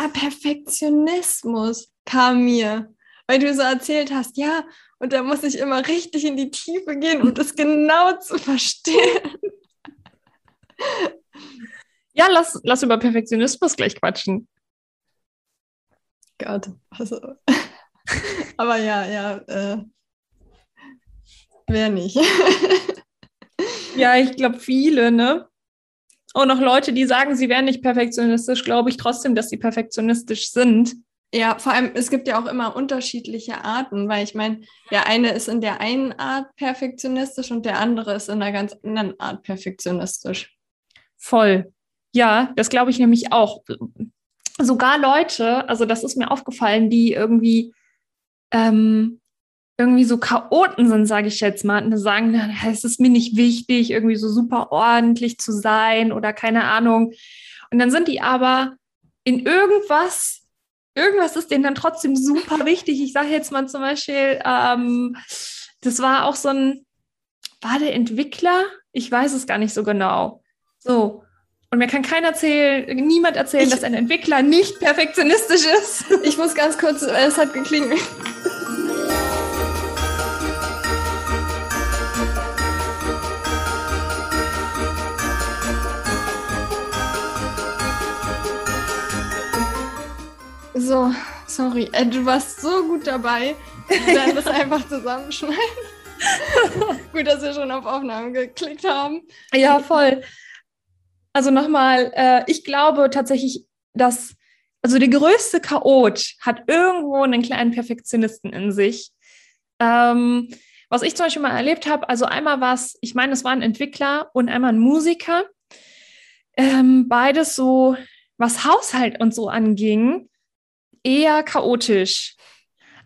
ah, Perfektionismus kam mir, weil du so erzählt hast, ja, und da muss ich immer richtig in die Tiefe gehen, um das genau zu verstehen. Ja, lass, lass über Perfektionismus gleich quatschen. Gott, also. Aber ja, ja, äh, wer nicht. ja, ich glaube viele, ne? Und auch Leute, die sagen, sie wären nicht perfektionistisch, glaube ich trotzdem, dass sie perfektionistisch sind. Ja, vor allem, es gibt ja auch immer unterschiedliche Arten, weil ich meine, der eine ist in der einen Art perfektionistisch und der andere ist in einer ganz anderen Art perfektionistisch. Voll. Ja, das glaube ich nämlich auch. Sogar Leute, also das ist mir aufgefallen, die irgendwie ähm, irgendwie so Chaoten sind, sage ich jetzt mal, und sagen, es ist mir nicht wichtig, irgendwie so super ordentlich zu sein oder keine Ahnung. Und dann sind die aber in irgendwas, irgendwas ist denen dann trotzdem super wichtig. Ich sage jetzt mal zum Beispiel, ähm, das war auch so ein, war der Entwickler? Ich weiß es gar nicht so genau. So. Und mir kann keiner erzählen, niemand erzählen, ich, dass ein Entwickler nicht perfektionistisch ist. Ich muss ganz kurz, es hat geklingelt. So, sorry. Äh, du warst so gut dabei. Werden das einfach zusammenschneiden. gut, dass wir schon auf Aufnahmen geklickt haben. Ja, voll. Also nochmal, äh, ich glaube tatsächlich, dass, also der größte Chaot hat irgendwo einen kleinen Perfektionisten in sich. Ähm, was ich zum Beispiel mal erlebt habe, also einmal war es, ich meine, es war ein Entwickler und einmal ein Musiker. Ähm, beides so, was Haushalt und so anging, eher chaotisch.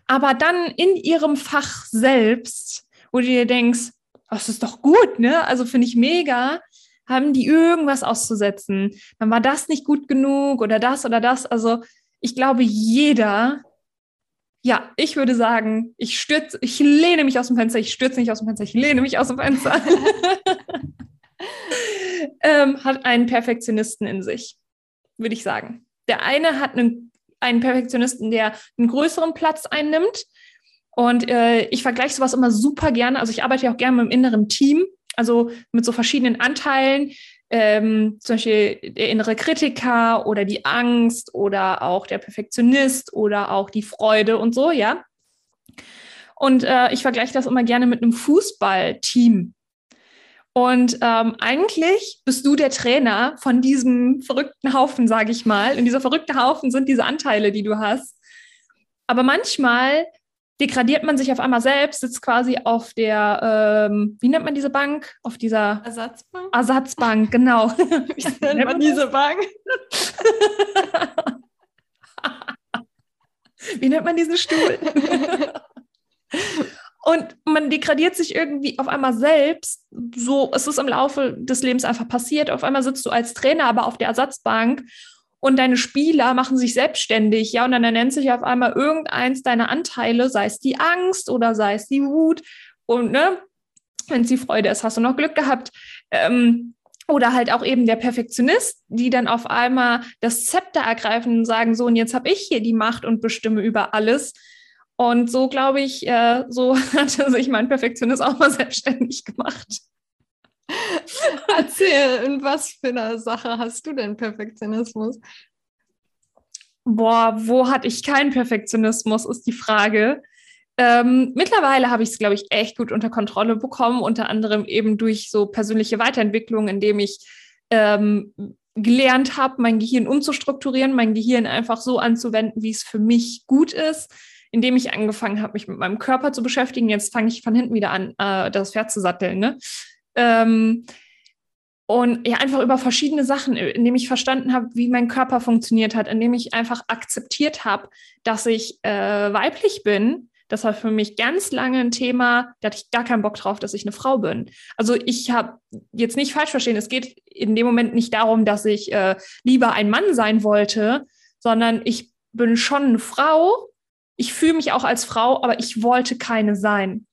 Aber dann in ihrem Fach selbst, wo du dir denkst, das ist doch gut, ne? Also finde ich mega, haben die irgendwas auszusetzen. Dann war das nicht gut genug oder das oder das. Also ich glaube, jeder, ja, ich würde sagen, ich stürze, ich lehne mich aus dem Fenster, ich stürze nicht aus dem Fenster, ich lehne mich aus dem Fenster. ähm, hat einen Perfektionisten in sich, würde ich sagen. Der eine hat einen einen Perfektionisten, der einen größeren Platz einnimmt. Und äh, ich vergleiche sowas immer super gerne. Also ich arbeite ja auch gerne mit dem inneren Team, also mit so verschiedenen Anteilen, ähm, zum Beispiel der innere Kritiker oder die Angst oder auch der Perfektionist oder auch die Freude und so, ja. Und äh, ich vergleiche das immer gerne mit einem Fußballteam. Und ähm, eigentlich bist du der Trainer von diesem verrückten Haufen, sage ich mal. Und dieser verrückte Haufen sind diese Anteile, die du hast. Aber manchmal degradiert man sich auf einmal selbst, sitzt quasi auf der, ähm, wie nennt man diese Bank? Auf dieser Ersatzbank? Ersatzbank, genau. wie nennt man diese Bank? wie nennt man diesen Stuhl? Und man degradiert sich irgendwie auf einmal selbst. So, es ist im Laufe des Lebens einfach passiert. Auf einmal sitzt du als Trainer aber auf der Ersatzbank und deine Spieler machen sich selbstständig, ja, und dann nennt sich auf einmal irgendeins deiner Anteile, sei es die Angst oder sei es die Wut und ne, wenn es die Freude ist, hast du noch Glück gehabt. Ähm, oder halt auch eben der Perfektionist, die dann auf einmal das Zepter ergreifen und sagen, so, und jetzt habe ich hier die Macht und bestimme über alles. Und so glaube ich, äh, so hatte sich mein Perfektionist auch mal selbstständig gemacht. Erzähl, in was für einer Sache hast du denn Perfektionismus? Boah, wo hatte ich keinen Perfektionismus, ist die Frage. Ähm, mittlerweile habe ich es, glaube ich, echt gut unter Kontrolle bekommen, unter anderem eben durch so persönliche Weiterentwicklung, indem ich ähm, gelernt habe, mein Gehirn umzustrukturieren, mein Gehirn einfach so anzuwenden, wie es für mich gut ist indem ich angefangen habe, mich mit meinem Körper zu beschäftigen. Jetzt fange ich von hinten wieder an, äh, das Pferd zu satteln. Ne? Ähm, und ja, einfach über verschiedene Sachen, indem ich verstanden habe, wie mein Körper funktioniert hat, indem ich einfach akzeptiert habe, dass ich äh, weiblich bin. Das war für mich ganz lange ein Thema, da hatte ich gar keinen Bock drauf, dass ich eine Frau bin. Also ich habe jetzt nicht falsch verstehen, es geht in dem Moment nicht darum, dass ich äh, lieber ein Mann sein wollte, sondern ich bin schon eine Frau, ich fühle mich auch als Frau, aber ich wollte keine sein.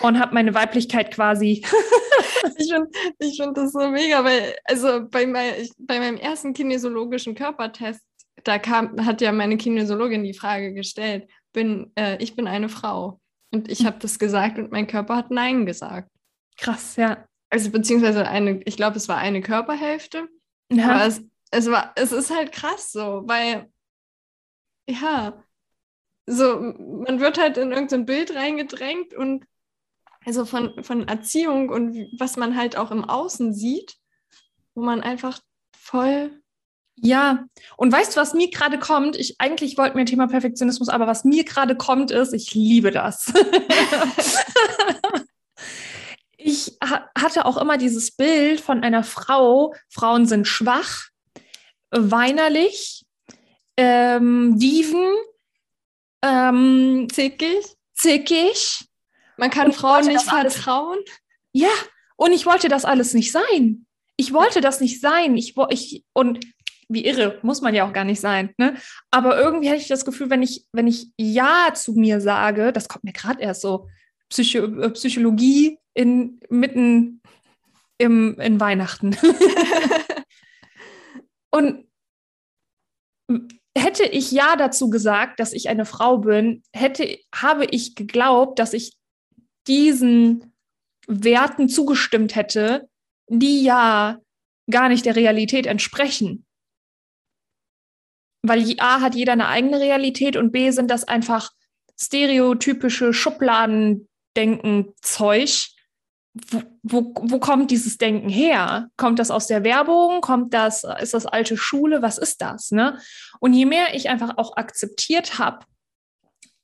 Und habe meine Weiblichkeit quasi. ich finde ich find das so mega, weil, also bei, mein, bei meinem ersten kinesiologischen Körpertest da kam, hat ja meine Kinesiologin die Frage gestellt, bin, äh, ich bin eine Frau. Und ich habe das gesagt und mein Körper hat Nein gesagt. Krass, ja. Also beziehungsweise eine, ich glaube, es war eine Körperhälfte. ja. Aber es, es war, es ist halt krass so, weil, ja, so, man wird halt in irgendein Bild reingedrängt und also von, von Erziehung und was man halt auch im Außen sieht, wo man einfach voll Ja, und weißt du, was mir gerade kommt? Ich eigentlich wollte mir Thema Perfektionismus, aber was mir gerade kommt, ist, ich liebe das. ich ha hatte auch immer dieses Bild von einer Frau. Frauen sind schwach, weinerlich, ähm, Dieven, ähm, zickig. zickig. Man kann Frauen nicht vertrauen. Ja, und ich wollte das alles nicht sein. Ich wollte das nicht sein. Ich, ich und wie irre, muss man ja auch gar nicht sein. Ne? Aber irgendwie hatte ich das Gefühl, wenn ich, wenn ich Ja zu mir sage, das kommt mir gerade erst so, Psycho, äh, Psychologie in, mitten im, in Weihnachten. und hätte ich Ja dazu gesagt, dass ich eine Frau bin, hätte, habe ich geglaubt, dass ich diesen Werten zugestimmt hätte, die ja gar nicht der Realität entsprechen. Weil A hat jeder eine eigene Realität und B sind das einfach stereotypische Schubladendenken-Zeug. Wo, wo, kommt dieses Denken her? Kommt das aus der Werbung? Kommt das, ist das alte Schule? Was ist das? Ne? Und je mehr ich einfach auch akzeptiert habe,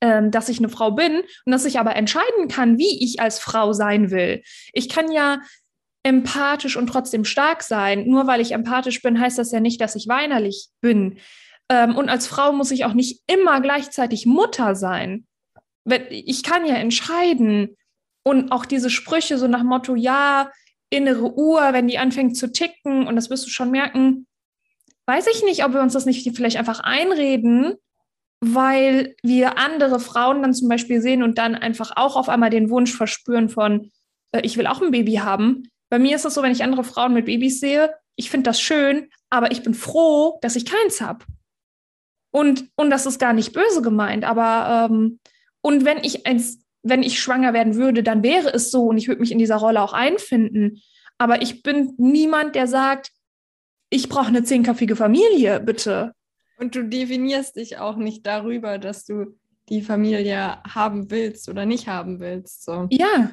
ähm, dass ich eine Frau bin und dass ich aber entscheiden kann, wie ich als Frau sein will. Ich kann ja empathisch und trotzdem stark sein. Nur weil ich empathisch bin, heißt das ja nicht, dass ich weinerlich bin. Ähm, und als Frau muss ich auch nicht immer gleichzeitig Mutter sein. Ich kann ja entscheiden. Und auch diese Sprüche so nach Motto, ja, innere Uhr, wenn die anfängt zu ticken, und das wirst du schon merken, weiß ich nicht, ob wir uns das nicht vielleicht einfach einreden, weil wir andere Frauen dann zum Beispiel sehen und dann einfach auch auf einmal den Wunsch verspüren von, äh, ich will auch ein Baby haben. Bei mir ist es so, wenn ich andere Frauen mit Babys sehe, ich finde das schön, aber ich bin froh, dass ich keins habe. Und, und das ist gar nicht böse gemeint, aber ähm, und wenn ich eins, wenn ich schwanger werden würde, dann wäre es so und ich würde mich in dieser Rolle auch einfinden. Aber ich bin niemand, der sagt, ich brauche eine zehnköpfige Familie, bitte. Und du definierst dich auch nicht darüber, dass du die Familie haben willst oder nicht haben willst. So. Ja.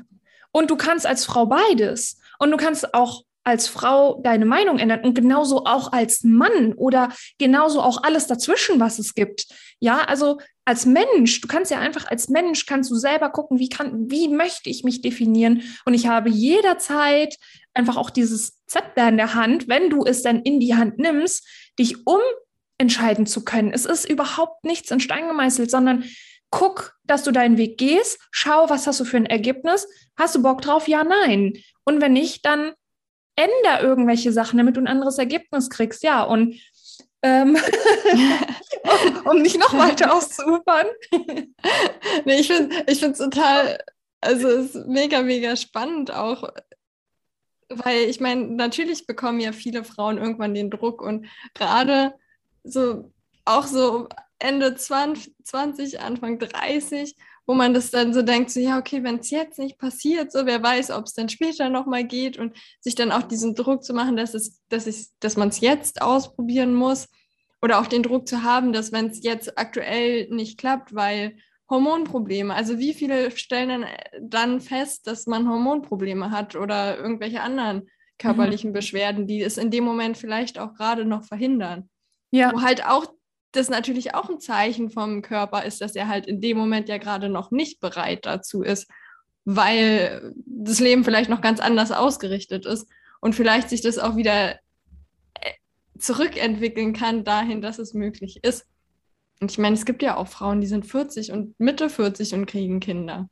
Und du kannst als Frau beides. Und du kannst auch als Frau deine Meinung ändern und genauso auch als Mann oder genauso auch alles dazwischen, was es gibt. Ja, also als Mensch, du kannst ja einfach als Mensch kannst du selber gucken, wie kann, wie möchte ich mich definieren? Und ich habe jederzeit einfach auch dieses Zepter in der Hand, wenn du es dann in die Hand nimmst, dich umentscheiden zu können. Es ist überhaupt nichts in Stein gemeißelt, sondern guck, dass du deinen Weg gehst, schau, was hast du für ein Ergebnis, hast du Bock drauf? Ja, nein. Und wenn nicht, dann änder irgendwelche Sachen, damit du ein anderes Ergebnis kriegst. Ja, und ähm, um, um nicht noch weiter auszuufern. nee, ich finde ich es total, also es ist mega, mega spannend auch, weil ich meine, natürlich bekommen ja viele Frauen irgendwann den Druck und gerade so, auch so Ende 20, 20, Anfang 30, wo man das dann so denkt, so ja, okay, wenn es jetzt nicht passiert, so wer weiß, ob es dann später nochmal geht und sich dann auch diesen Druck zu machen, dass es, dass ich, dass man es jetzt ausprobieren muss oder auch den Druck zu haben, dass wenn es jetzt aktuell nicht klappt, weil Hormonprobleme, also wie viele stellen dann, dann fest, dass man Hormonprobleme hat oder irgendwelche anderen körperlichen mhm. Beschwerden, die es in dem Moment vielleicht auch gerade noch verhindern. Ja. Wo halt auch das natürlich auch ein Zeichen vom Körper ist, dass er halt in dem Moment ja gerade noch nicht bereit dazu ist, weil das Leben vielleicht noch ganz anders ausgerichtet ist und vielleicht sich das auch wieder äh, zurückentwickeln kann dahin, dass es möglich ist. Und ich meine, es gibt ja auch Frauen, die sind 40 und Mitte 40 und kriegen Kinder.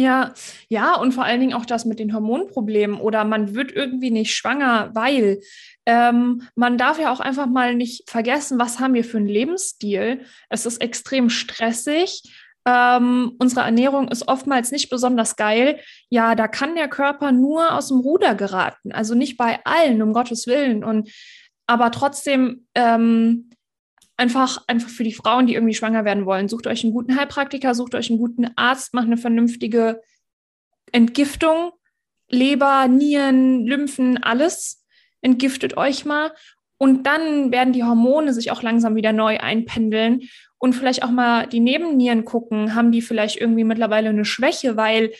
Ja, ja, und vor allen Dingen auch das mit den Hormonproblemen oder man wird irgendwie nicht schwanger, weil ähm, man darf ja auch einfach mal nicht vergessen, was haben wir für einen Lebensstil. Es ist extrem stressig. Ähm, unsere Ernährung ist oftmals nicht besonders geil. Ja, da kann der Körper nur aus dem Ruder geraten. Also nicht bei allen, um Gottes Willen. Und aber trotzdem, ähm, einfach, einfach für die Frauen, die irgendwie schwanger werden wollen, sucht euch einen guten Heilpraktiker, sucht euch einen guten Arzt, macht eine vernünftige Entgiftung, Leber, Nieren, Lymphen, alles. Entgiftet euch mal. Und dann werden die Hormone sich auch langsam wieder neu einpendeln und vielleicht auch mal die Nebennieren gucken. Haben die vielleicht irgendwie mittlerweile eine Schwäche, weil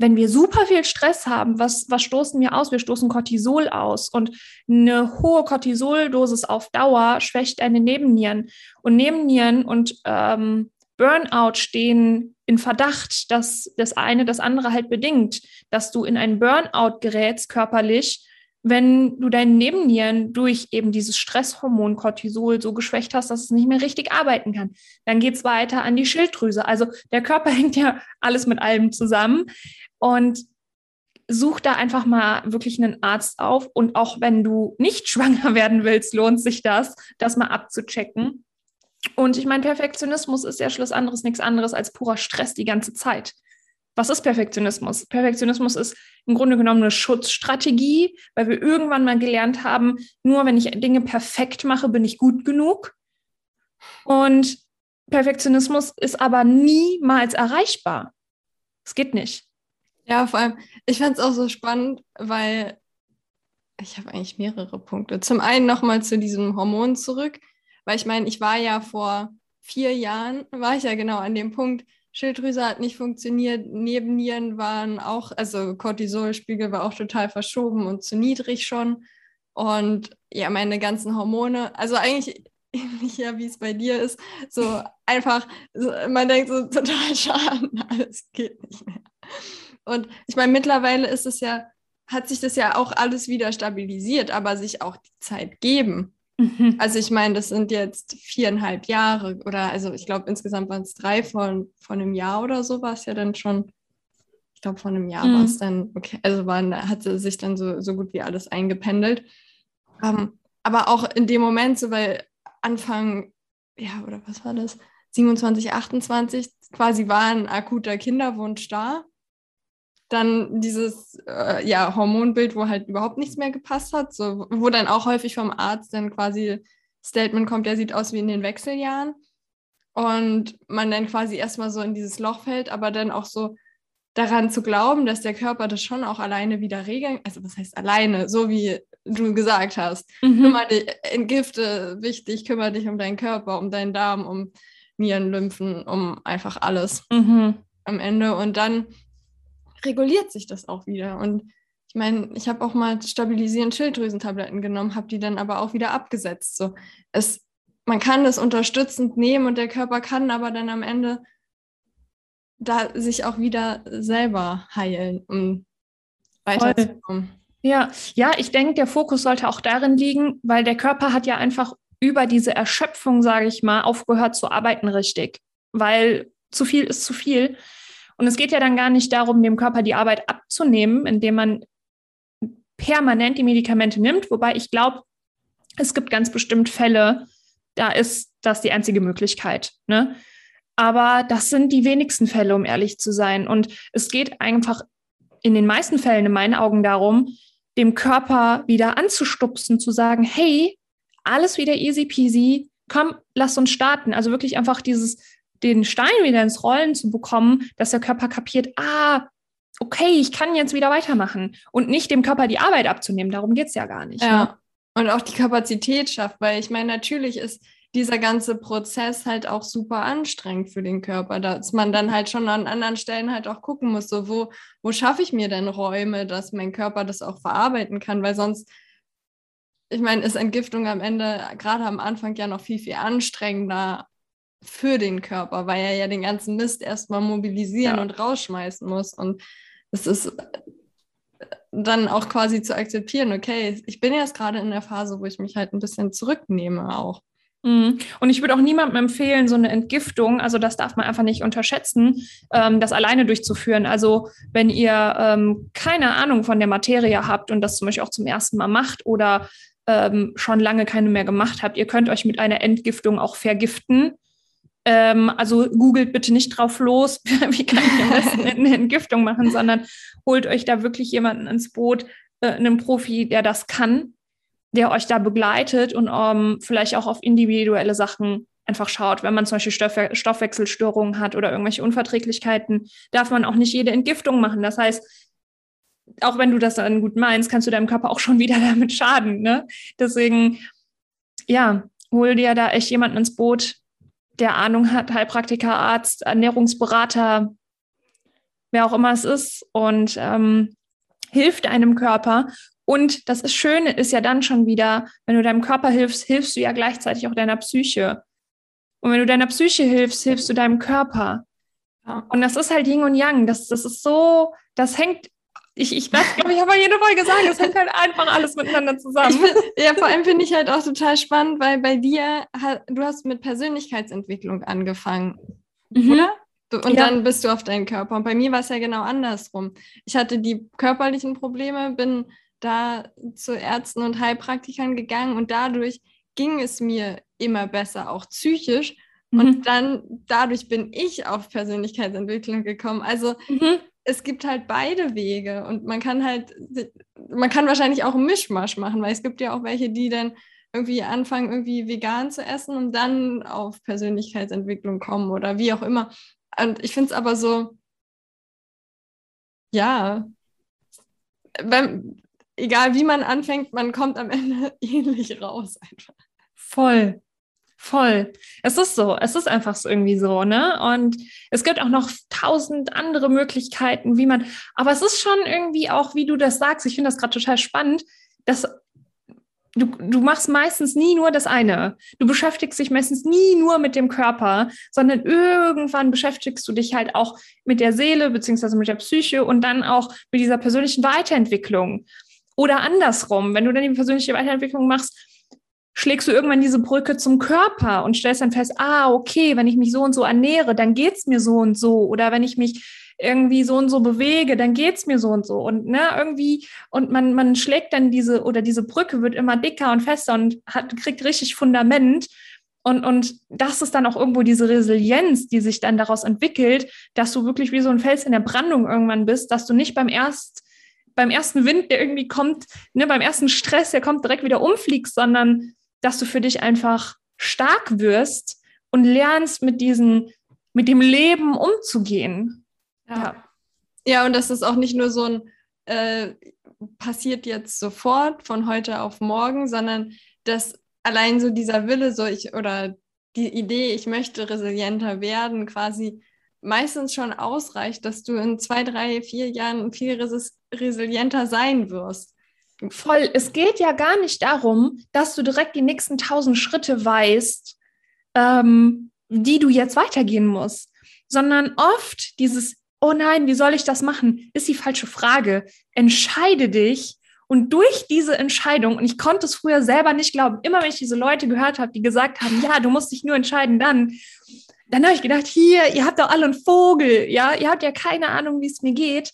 wenn wir super viel Stress haben, was, was stoßen wir aus? Wir stoßen Cortisol aus und eine hohe Cortisoldosis auf Dauer schwächt deine Nebennieren. Und Nebennieren und ähm, Burnout stehen in Verdacht, dass das eine das andere halt bedingt, dass du in einen Burnout gerätst körperlich, wenn du deine Nebennieren durch eben dieses Stresshormon Cortisol so geschwächt hast, dass es nicht mehr richtig arbeiten kann. Dann geht es weiter an die Schilddrüse. Also der Körper hängt ja alles mit allem zusammen. Und such da einfach mal wirklich einen Arzt auf. Und auch wenn du nicht schwanger werden willst, lohnt sich das, das mal abzuchecken. Und ich meine, Perfektionismus ist ja Schluss anderes nichts anderes als purer Stress die ganze Zeit. Was ist Perfektionismus? Perfektionismus ist im Grunde genommen eine Schutzstrategie, weil wir irgendwann mal gelernt haben, nur wenn ich Dinge perfekt mache, bin ich gut genug. Und Perfektionismus ist aber niemals erreichbar. Es geht nicht. Ja, vor allem, ich fand es auch so spannend, weil ich habe eigentlich mehrere Punkte. Zum einen nochmal zu diesem Hormon zurück, weil ich meine, ich war ja vor vier Jahren, war ich ja genau an dem Punkt, Schilddrüse hat nicht funktioniert, Nebennieren waren auch, also Cortisolspiegel war auch total verschoben und zu niedrig schon. Und ja, meine ganzen Hormone, also eigentlich ähnlich ja, wie es bei dir ist, so einfach, man denkt so total schaden, alles geht nicht mehr. Und ich meine, mittlerweile ist es ja, hat sich das ja auch alles wieder stabilisiert, aber sich auch die Zeit geben. Mhm. Also ich meine, das sind jetzt viereinhalb Jahre oder also ich glaube insgesamt waren es drei von, von einem Jahr oder so war es ja dann schon. Ich glaube, von einem Jahr mhm. war es dann, okay, also waren, hatte sich dann so, so gut wie alles eingependelt. Um, ähm, aber auch in dem Moment, so weil Anfang, ja, oder was war das? 27, 28 quasi war ein akuter Kinderwunsch da dann dieses äh, ja, Hormonbild, wo halt überhaupt nichts mehr gepasst hat, so, wo dann auch häufig vom Arzt dann quasi Statement kommt, der sieht aus wie in den Wechseljahren. Und man dann quasi erstmal so in dieses Loch fällt, aber dann auch so daran zu glauben, dass der Körper das schon auch alleine wieder regeln, also was heißt alleine, so wie du gesagt hast, mhm. kümmere dich, entgifte, wichtig, kümmere dich um deinen Körper, um deinen Darm, um Nieren, Lymphen, um einfach alles mhm. am Ende. Und dann reguliert sich das auch wieder. Und ich meine, ich habe auch mal stabilisierende Schilddrüsentabletten genommen, habe die dann aber auch wieder abgesetzt. So, es, man kann das unterstützend nehmen und der Körper kann aber dann am Ende da sich auch wieder selber heilen, um weiterzukommen. Ja, ja, ich denke, der Fokus sollte auch darin liegen, weil der Körper hat ja einfach über diese Erschöpfung, sage ich mal, aufgehört zu arbeiten richtig, weil zu viel ist zu viel. Und es geht ja dann gar nicht darum, dem Körper die Arbeit abzunehmen, indem man permanent die Medikamente nimmt, wobei ich glaube, es gibt ganz bestimmt Fälle, da ist das die einzige Möglichkeit. Ne? Aber das sind die wenigsten Fälle, um ehrlich zu sein. Und es geht einfach in den meisten Fällen in meinen Augen darum, dem Körper wieder anzustupsen, zu sagen, hey, alles wieder easy peasy, komm, lass uns starten. Also wirklich einfach dieses den Stein wieder ins Rollen zu bekommen, dass der Körper kapiert, ah, okay, ich kann jetzt wieder weitermachen und nicht dem Körper die Arbeit abzunehmen. Darum geht es ja gar nicht. Ja. Ne? Und auch die Kapazität schafft, weil ich meine, natürlich ist dieser ganze Prozess halt auch super anstrengend für den Körper, dass man dann halt schon an anderen Stellen halt auch gucken muss, so wo, wo schaffe ich mir denn Räume, dass mein Körper das auch verarbeiten kann, weil sonst, ich meine, ist Entgiftung am Ende gerade am Anfang ja noch viel, viel anstrengender für den Körper, weil er ja den ganzen Mist erstmal mobilisieren ja. und rausschmeißen muss. Und es ist äh, dann auch quasi zu akzeptieren, okay, ich bin jetzt gerade in der Phase, wo ich mich halt ein bisschen zurücknehme auch. Mhm. Und ich würde auch niemandem empfehlen, so eine Entgiftung, also das darf man einfach nicht unterschätzen, ähm, das alleine durchzuführen. Also wenn ihr ähm, keine Ahnung von der Materie habt und das zum Beispiel auch zum ersten Mal macht oder ähm, schon lange keine mehr gemacht habt, ihr könnt euch mit einer Entgiftung auch vergiften. Ähm, also googelt bitte nicht drauf los, wie kann ich am besten eine Entgiftung machen, sondern holt euch da wirklich jemanden ins Boot, äh, einen Profi, der das kann. der euch da begleitet und ähm, vielleicht auch auf individuelle Sachen einfach schaut. Wenn man zum Beispiel Stoffwe Stoffwechselstörungen hat oder irgendwelche Unverträglichkeiten, darf man auch nicht jede Entgiftung machen. Das heißt, auch wenn du das dann gut meinst, kannst du deinem Körper auch schon wieder damit schaden. Ne? Deswegen, ja, hol dir da echt jemanden ins Boot, der Ahnung hat, Heilpraktiker, Arzt, Ernährungsberater, wer auch immer es ist und ähm, hilft deinem Körper. Und das ist Schöne ist ja dann schon wieder, wenn du deinem Körper hilfst, hilfst du ja gleichzeitig auch deiner Psyche. Und wenn du deiner Psyche hilfst, hilfst du deinem Körper. Ja. Und das ist halt Yin und Yang. Das, das ist so, das hängt, ich, ich das glaube ich, habe jede Folge gesagt, das hängt halt einfach alles miteinander zusammen. Find, ja, vor allem finde ich halt auch total spannend, weil bei dir, du hast mit Persönlichkeitsentwicklung angefangen, mhm. oder? Und ja. dann bist du auf deinen Körper. Und bei mir war es ja genau andersrum. Ich hatte die körperlichen Probleme, bin da zu Ärzten und Heilpraktikern gegangen und dadurch ging es mir immer besser, auch psychisch. Mhm. Und dann dadurch bin ich auf Persönlichkeitsentwicklung gekommen. Also mhm. Es gibt halt beide Wege und man kann halt, man kann wahrscheinlich auch einen Mischmasch machen, weil es gibt ja auch welche, die dann irgendwie anfangen, irgendwie vegan zu essen und dann auf Persönlichkeitsentwicklung kommen oder wie auch immer. Und ich finde es aber so, ja, wenn, egal wie man anfängt, man kommt am Ende ähnlich raus einfach. Voll. Voll. Es ist so. Es ist einfach so irgendwie so, ne? Und es gibt auch noch tausend andere Möglichkeiten, wie man, aber es ist schon irgendwie auch, wie du das sagst, ich finde das gerade total spannend, dass du, du machst meistens nie nur das eine. Du beschäftigst dich meistens nie nur mit dem Körper, sondern irgendwann beschäftigst du dich halt auch mit der Seele beziehungsweise mit der Psyche und dann auch mit dieser persönlichen Weiterentwicklung. Oder andersrum, wenn du dann die persönliche Weiterentwicklung machst, schlägst du irgendwann diese Brücke zum Körper und stellst dann fest, ah, okay, wenn ich mich so und so ernähre, dann geht's mir so und so. Oder wenn ich mich irgendwie so und so bewege, dann geht's mir so und so. Und ne, irgendwie, und man, man schlägt dann diese, oder diese Brücke wird immer dicker und fester und hat, kriegt richtig Fundament. Und, und das ist dann auch irgendwo diese Resilienz, die sich dann daraus entwickelt, dass du wirklich wie so ein Fels in der Brandung irgendwann bist, dass du nicht beim erst, beim ersten Wind, der irgendwie kommt, ne, beim ersten Stress, der kommt, direkt wieder umfliegst, sondern dass du für dich einfach stark wirst und lernst mit diesen, mit dem Leben umzugehen. Ja. Ja, und das ist auch nicht nur so ein äh, passiert jetzt sofort von heute auf morgen, sondern dass allein so dieser Wille, so ich oder die Idee, ich möchte resilienter werden, quasi meistens schon ausreicht, dass du in zwei, drei, vier Jahren viel res resilienter sein wirst. Voll. Es geht ja gar nicht darum, dass du direkt die nächsten tausend Schritte weißt, ähm, die du jetzt weitergehen musst, sondern oft dieses oh nein, wie soll ich das machen, ist die falsche Frage. Entscheide dich und durch diese Entscheidung, und ich konnte es früher selber nicht glauben, immer wenn ich diese Leute gehört habe, die gesagt haben, ja, du musst dich nur entscheiden, dann, dann habe ich gedacht, hier, ihr habt doch alle einen Vogel, ja, ihr habt ja keine Ahnung, wie es mir geht.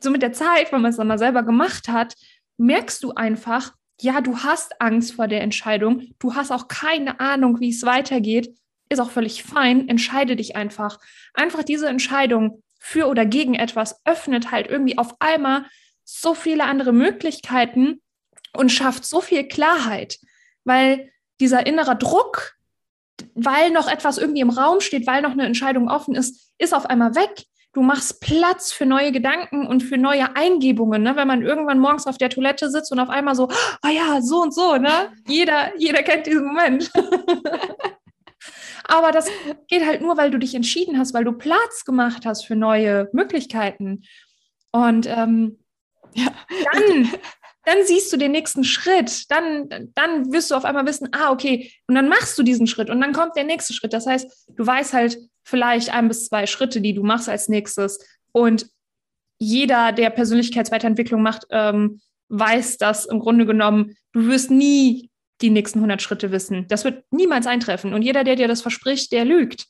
So mit der Zeit, wenn man es dann mal selber gemacht hat, merkst du einfach, ja, du hast Angst vor der Entscheidung, du hast auch keine Ahnung, wie es weitergeht, ist auch völlig fein, entscheide dich einfach. Einfach diese Entscheidung für oder gegen etwas öffnet halt irgendwie auf einmal so viele andere Möglichkeiten und schafft so viel Klarheit, weil dieser innere Druck, weil noch etwas irgendwie im Raum steht, weil noch eine Entscheidung offen ist, ist auf einmal weg. Du machst Platz für neue Gedanken und für neue Eingebungen, ne? wenn man irgendwann morgens auf der Toilette sitzt und auf einmal so, ah oh ja, so und so, ne? Jeder, jeder kennt diesen Moment. Aber das geht halt nur, weil du dich entschieden hast, weil du Platz gemacht hast für neue Möglichkeiten. Und ähm, ja. dann, dann siehst du den nächsten Schritt. Dann, dann wirst du auf einmal wissen, ah, okay, und dann machst du diesen Schritt und dann kommt der nächste Schritt. Das heißt, du weißt halt vielleicht ein bis zwei Schritte, die du machst als nächstes. Und jeder, der Persönlichkeitsweiterentwicklung macht, ähm, weiß, dass im Grunde genommen du wirst nie die nächsten 100 Schritte wissen. Das wird niemals eintreffen. Und jeder, der dir das verspricht, der lügt.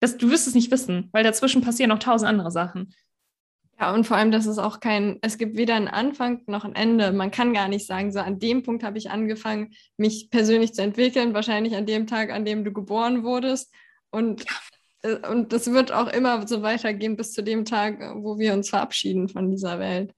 Das, du wirst es nicht wissen, weil dazwischen passieren noch tausend andere Sachen. Ja, und vor allem, dass es auch kein, es gibt weder einen Anfang noch ein Ende. Man kann gar nicht sagen, so an dem Punkt habe ich angefangen, mich persönlich zu entwickeln, wahrscheinlich an dem Tag, an dem du geboren wurdest. Und, und das wird auch immer so weitergehen bis zu dem Tag, wo wir uns verabschieden von dieser Welt.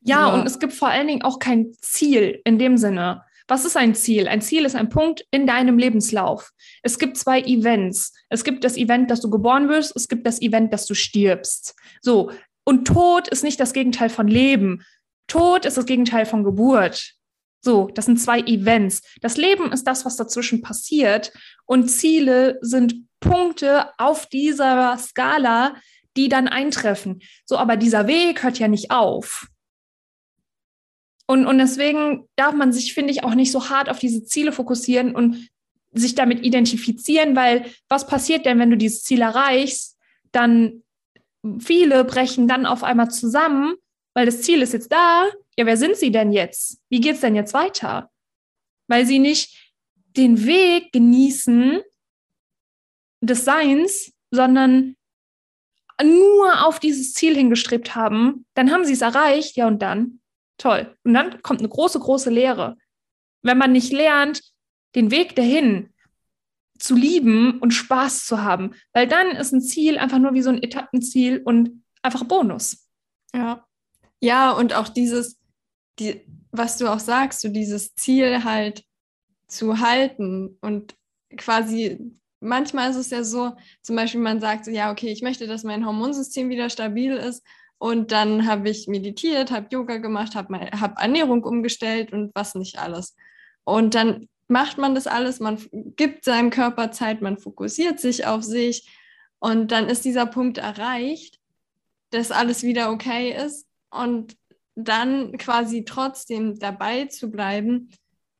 Ja, ja, und es gibt vor allen Dingen auch kein Ziel in dem Sinne. Was ist ein Ziel? Ein Ziel ist ein Punkt in deinem Lebenslauf. Es gibt zwei Events. Es gibt das Event, dass du geboren wirst. Es gibt das Event, dass du stirbst. So. Und Tod ist nicht das Gegenteil von Leben. Tod ist das Gegenteil von Geburt. So, das sind zwei Events. Das Leben ist das, was dazwischen passiert. Und Ziele sind Punkte auf dieser Skala, die dann eintreffen. So, aber dieser Weg hört ja nicht auf. Und, und deswegen darf man sich, finde ich, auch nicht so hart auf diese Ziele fokussieren und sich damit identifizieren, weil was passiert denn, wenn du dieses Ziel erreichst? Dann viele brechen dann auf einmal zusammen, weil das Ziel ist jetzt da. Ja, wer sind sie denn jetzt? Wie geht es denn jetzt weiter? Weil sie nicht den Weg genießen des Seins, sondern nur auf dieses Ziel hingestrebt haben, dann haben sie es erreicht, ja und dann Toll. Und dann kommt eine große, große Lehre. Wenn man nicht lernt, den Weg dahin zu lieben und Spaß zu haben, weil dann ist ein Ziel einfach nur wie so ein Etappenziel und einfach Bonus. Ja. Ja, und auch dieses, die, was du auch sagst, so dieses Ziel halt zu halten und quasi manchmal ist es ja so, zum Beispiel man sagt so, ja, okay, ich möchte, dass mein Hormonsystem wieder stabil ist und dann habe ich meditiert, habe Yoga gemacht, habe hab Ernährung umgestellt und was nicht alles. Und dann macht man das alles, man gibt seinem Körper Zeit, man fokussiert sich auf sich und dann ist dieser Punkt erreicht, dass alles wieder okay ist und dann quasi trotzdem dabei zu bleiben,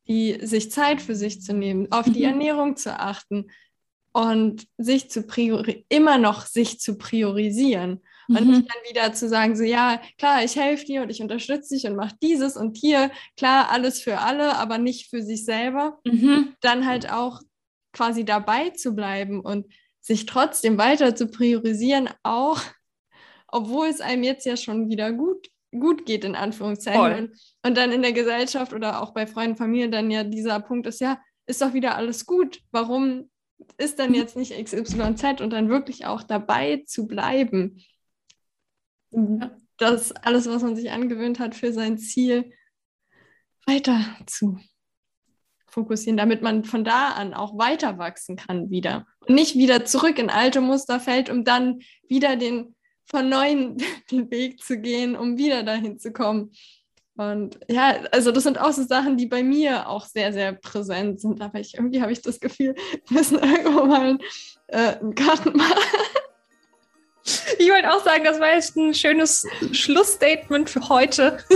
die sich Zeit für sich zu nehmen, auf die mhm. Ernährung zu achten und sich zu priori immer noch sich zu priorisieren. Und mhm. nicht dann wieder zu sagen, so ja, klar, ich helfe dir und ich unterstütze dich und mache dieses und hier, klar, alles für alle, aber nicht für sich selber. Mhm. Dann halt auch quasi dabei zu bleiben und sich trotzdem weiter zu priorisieren, auch obwohl es einem jetzt ja schon wieder gut, gut geht, in Anführungszeichen. Und, und dann in der Gesellschaft oder auch bei Freunden, Familien dann ja dieser Punkt ist, ja, ist doch wieder alles gut. Warum ist dann jetzt nicht XYZ und dann wirklich auch dabei zu bleiben? das alles, was man sich angewöhnt hat, für sein Ziel weiter zu fokussieren, damit man von da an auch weiter wachsen kann wieder. Und nicht wieder zurück in alte Muster fällt, um dann wieder den von neuem den Weg zu gehen, um wieder dahin zu kommen. Und ja, also das sind auch so Sachen, die bei mir auch sehr, sehr präsent sind. Aber ich, irgendwie habe ich das Gefühl, wir müssen irgendwo mal äh, einen Garten machen. Ich wollte auch sagen, das war jetzt ein schönes Schlussstatement für heute.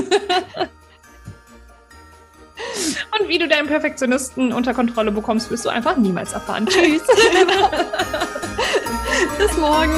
Und wie du deinen Perfektionisten unter Kontrolle bekommst, wirst du einfach niemals erfahren. Tschüss. Bis morgen.